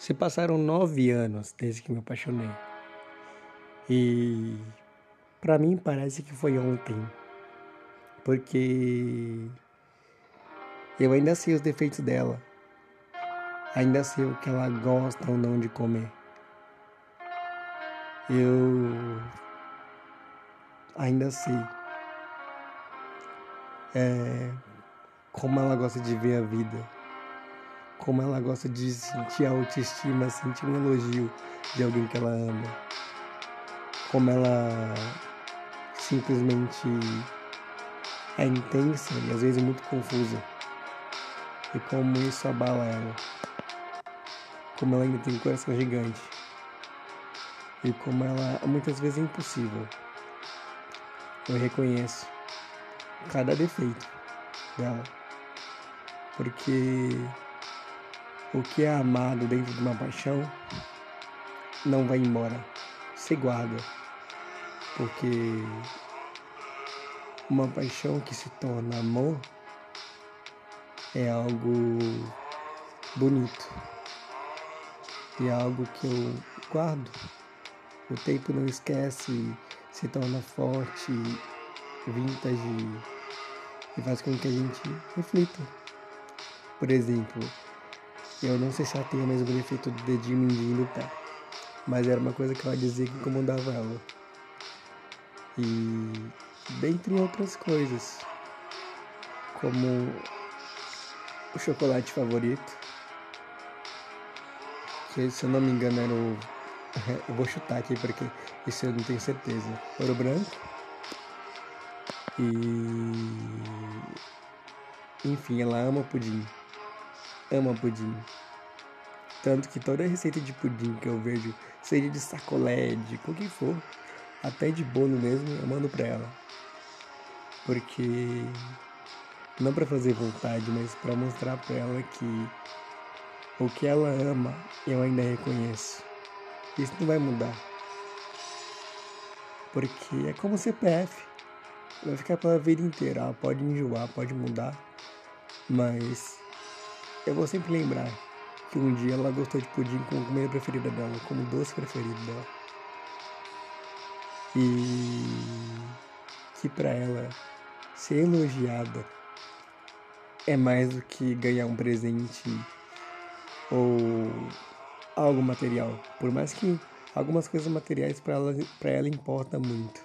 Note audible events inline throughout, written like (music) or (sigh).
Se passaram nove anos desde que me apaixonei. E para mim parece que foi ontem. Porque eu ainda sei os defeitos dela. Ainda sei o que ela gosta ou não de comer. Eu ainda sei é, como ela gosta de ver a vida como ela gosta de sentir a autoestima, sentir um elogio de alguém que ela ama. Como ela simplesmente é intensa e às vezes muito confusa. E como isso abala ela. Como ela ainda tem um coração gigante. E como ela muitas vezes é impossível. Eu reconheço cada defeito dela. Porque o que é amado dentro de uma paixão não vai embora, se guarda, porque uma paixão que se torna amor é algo bonito e é algo que eu guardo. O tempo não esquece, se torna forte, vintage e faz com que a gente reflita. Por exemplo, eu não sei se ela tem o mesmo efeito do dedinho pé. Mas era uma coisa que ela dizia que incomodava ela. E dentre outras coisas. Como o chocolate favorito. Que se eu não me engano era o. (laughs) Eu vou chutar aqui porque isso eu não tenho certeza. Ouro branco. E. Enfim, ela ama pudim ama pudim. Tanto que toda receita de pudim que eu vejo, seja de sacolé, de qualquer for, até de bolo mesmo, eu mando pra ela. Porque não para fazer vontade, mas para mostrar para ela que o que ela ama eu ainda reconheço. Isso não vai mudar. Porque é como CPF. Vai ficar pela vida inteira. Ela pode enjoar, pode mudar. Mas eu vou sempre lembrar que um dia ela gostou de pudim como comida preferida dela, como doce preferido dela. E que para ela ser elogiada é mais do que ganhar um presente ou algo material. Por mais que algumas coisas materiais para ela, pra ela importa muito.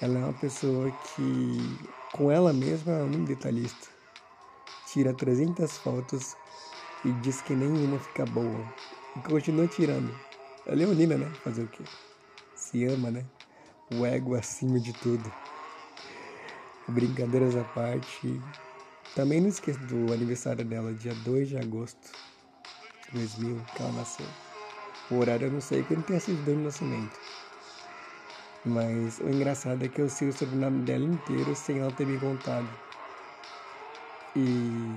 Ela é uma pessoa que, com ela mesma, é muito detalhista tira 300 fotos e diz que nenhuma fica boa. E continua tirando. É leonina, né? Fazer o quê? Se ama, né? O ego acima de tudo. Brincadeiras à parte. Também não esqueça do aniversário dela, dia 2 de agosto de 2000, que ela nasceu. O horário eu não sei, porque não tenho certidão de nascimento. Mas o engraçado é que eu sei o sobrenome dela inteiro sem ela ter me contado. E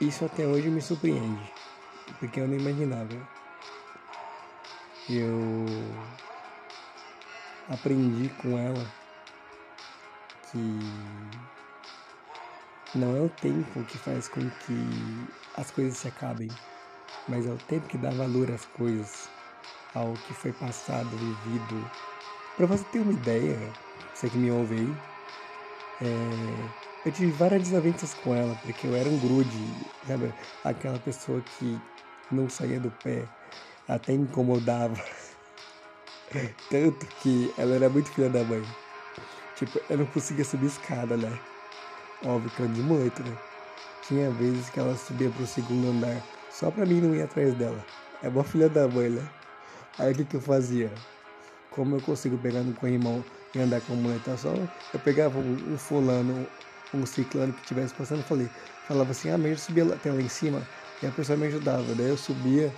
isso até hoje me surpreende, porque eu não imaginava. Eu aprendi com ela que não é o tempo que faz com que as coisas se acabem, mas é o tempo que dá valor às coisas, ao que foi passado, vivido. Para você ter uma ideia, você que me ouve aí, é, eu tive várias desavenças com ela, porque eu era um grude, sabe? Aquela pessoa que não saía do pé, até incomodava. (laughs) Tanto que ela era muito filha da mãe. Tipo, eu não conseguia subir escada, né? Óbvio que eu de muito, né? Tinha vezes que ela subia pro segundo andar só pra mim não ir atrás dela. É uma filha da mãe, né? Aí o que, que eu fazia? Como eu consigo pegar no corrimão e andar com a muleta só, eu pegava um, um fulano, um ciclano que estivesse passando, falei, falava assim, ah, mas eu subia até lá em cima, e a pessoa me ajudava. Daí eu subia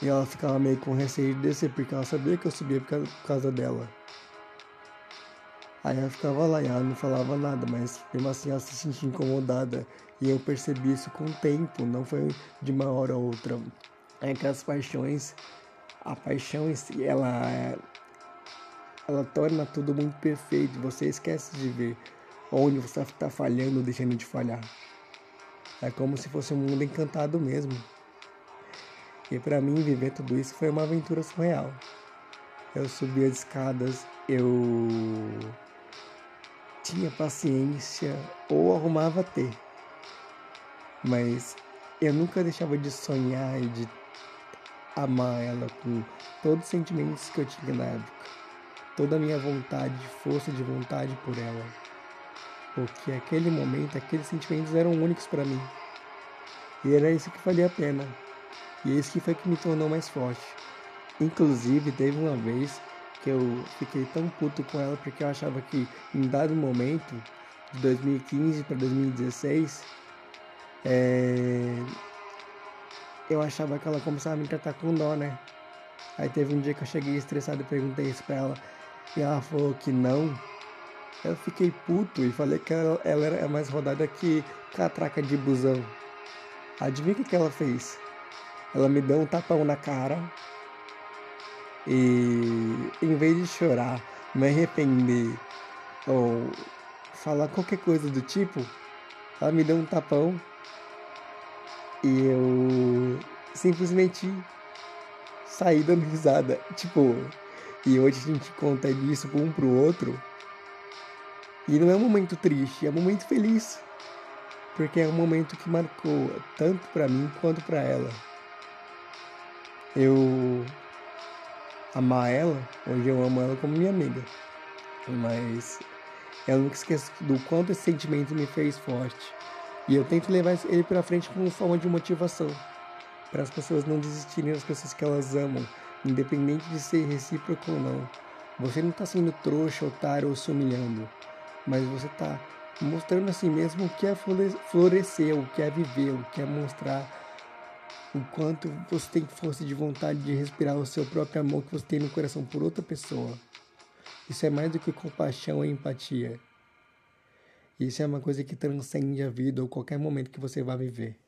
e ela ficava meio com receio de descer, porque ela sabia que eu subia por causa dela. Aí ela ficava lá e ela não falava nada, mas mesmo assim ela se sentia incomodada. E eu percebi isso com o tempo, não foi de uma hora a outra. É que as paixões, a paixão em si, ela, ela torna tudo muito perfeito. Você esquece de ver onde você está falhando ou deixando de falhar. É como se fosse um mundo encantado mesmo. Porque para mim viver tudo isso foi uma aventura surreal. Eu subia as escadas, eu tinha paciência ou arrumava ter. Mas eu nunca deixava de sonhar e de amar ela com todos os sentimentos que eu tinha na época. Toda a minha vontade, força de vontade por ela. Porque aquele momento, aqueles sentimentos eram únicos para mim. E era isso que valia a pena. E é isso que foi que me tornou mais forte. Inclusive, teve uma vez que eu fiquei tão puto com ela porque eu achava que em dado momento, de 2015 para 2016, é... eu achava que ela começava a me tratar com dó, né? Aí teve um dia que eu cheguei estressado e perguntei isso pra ela e ela falou que não. Eu fiquei puto e falei que ela, ela era mais rodada que catraca de busão. Adivinha o que, ela fez? Ela me deu um tapão na cara e em vez de chorar, me arrepender ou falar qualquer coisa do tipo, ela me deu um tapão e eu simplesmente saí dando risada. Tipo, e hoje a gente conta isso um pro outro. E não é um momento triste, é um momento feliz. Porque é um momento que marcou tanto para mim quanto para ela. Eu amar ela, hoje eu amo ela como minha amiga. Mas eu nunca esqueço do quanto esse sentimento me fez forte. E eu tento levar ele para frente como forma de motivação. Para as pessoas não desistirem das pessoas que elas amam, independente de ser recíproco ou não. Você não está sendo trouxa, otário ou se humilhando, mas você está mostrando a si mesmo o que é florescer, o que é viver, o que é mostrar o quanto você tem força de vontade de respirar o seu próprio amor que você tem no coração por outra pessoa. Isso é mais do que compaixão e empatia. Isso é uma coisa que transcende a vida ou qualquer momento que você vá viver.